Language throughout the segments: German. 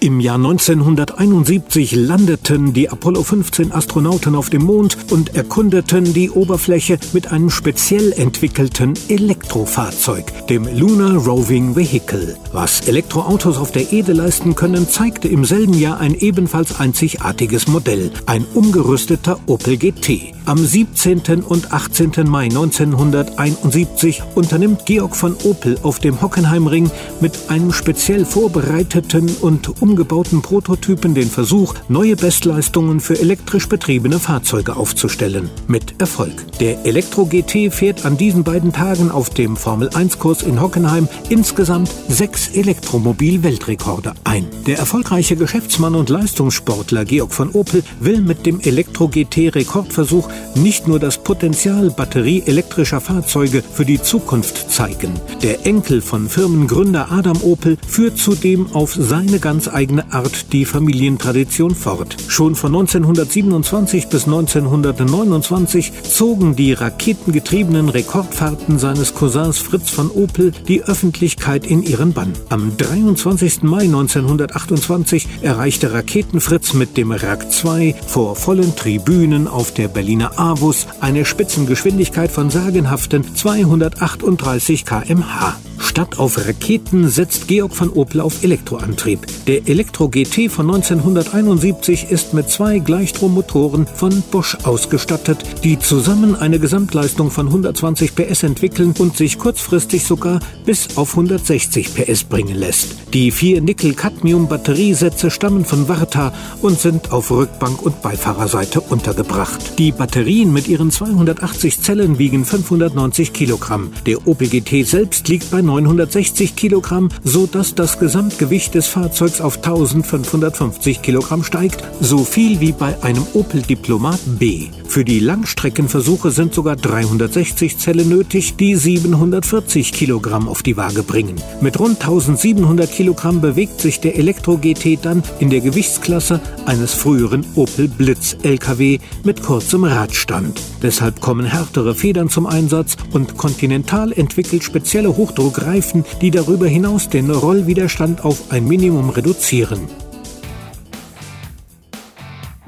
Im Jahr 1971 landeten die Apollo 15 Astronauten auf dem Mond und erkundeten die Oberfläche mit einem speziell entwickelten Elektrofahrzeug, dem Lunar Roving Vehicle. Was Elektroautos auf der Erde leisten können, zeigte im selben Jahr ein ebenfalls einzigartiges Modell, ein umgerüsteter Opel GT. Am 17. und 18. Mai 1971 unternimmt Georg von Opel auf dem Hockenheimring mit einem speziell vorbereiteten und umgebauten Prototypen den Versuch, neue Bestleistungen für elektrisch betriebene Fahrzeuge aufzustellen. Mit Erfolg. Der Elektro GT fährt an diesen beiden Tagen auf dem Formel-1-Kurs in Hockenheim insgesamt sechs Elektromobil-Weltrekorde ein. Der erfolgreiche Geschäftsmann und Leistungssportler Georg von Opel will mit dem Elektro GT-Rekordversuch nicht nur das Potenzial batterieelektrischer Fahrzeuge für die Zukunft zeigen. Der Enkel von Firmengründer Adam Opel führt zudem auf seine ganz eigene Art die Familientradition fort. Schon von 1927 bis 1929 zogen die raketengetriebenen Rekordfahrten seines Cousins Fritz von Opel die Öffentlichkeit in ihren Bann. Am 23. Mai 1928 erreichte Raketenfritz mit dem Rak 2 vor vollen Tribünen auf der Berliner Avus eine Spitzengeschwindigkeit von sagenhaften 238 kmh. Statt auf Raketen setzt Georg von Opel auf Elektroantrieb. Der Elektro GT von 1971 ist mit zwei Gleichstrommotoren von Bosch ausgestattet, die zusammen eine Gesamtleistung von 120 PS entwickeln und sich kurzfristig sogar bis auf 160 PS bringen lässt. Die vier Nickel-Cadmium-Batteriesätze stammen von Varta und sind auf Rückbank und Beifahrerseite untergebracht. Die Batterien mit ihren 280 Zellen wiegen 590 Kilogramm. Der Opel GT selbst liegt bei 960 Kilogramm, so dass das Gesamtgewicht des Fahrzeugs auf 1550 Kilogramm steigt, so viel wie bei einem Opel Diplomat B. Für die Langstreckenversuche sind sogar 360 Zellen nötig, die 740 Kilogramm auf die Waage bringen. Mit rund 1700 Kilogramm bewegt sich der Elektro GT dann in der Gewichtsklasse eines früheren Opel Blitz LKW mit kurzem Radstand. Deshalb kommen härtere Federn zum Einsatz und Continental entwickelt spezielle Hochdruckreifen, die darüber hinaus den Rollwiderstand auf ein Minimum reduzieren.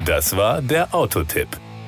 Das war der Autotipp.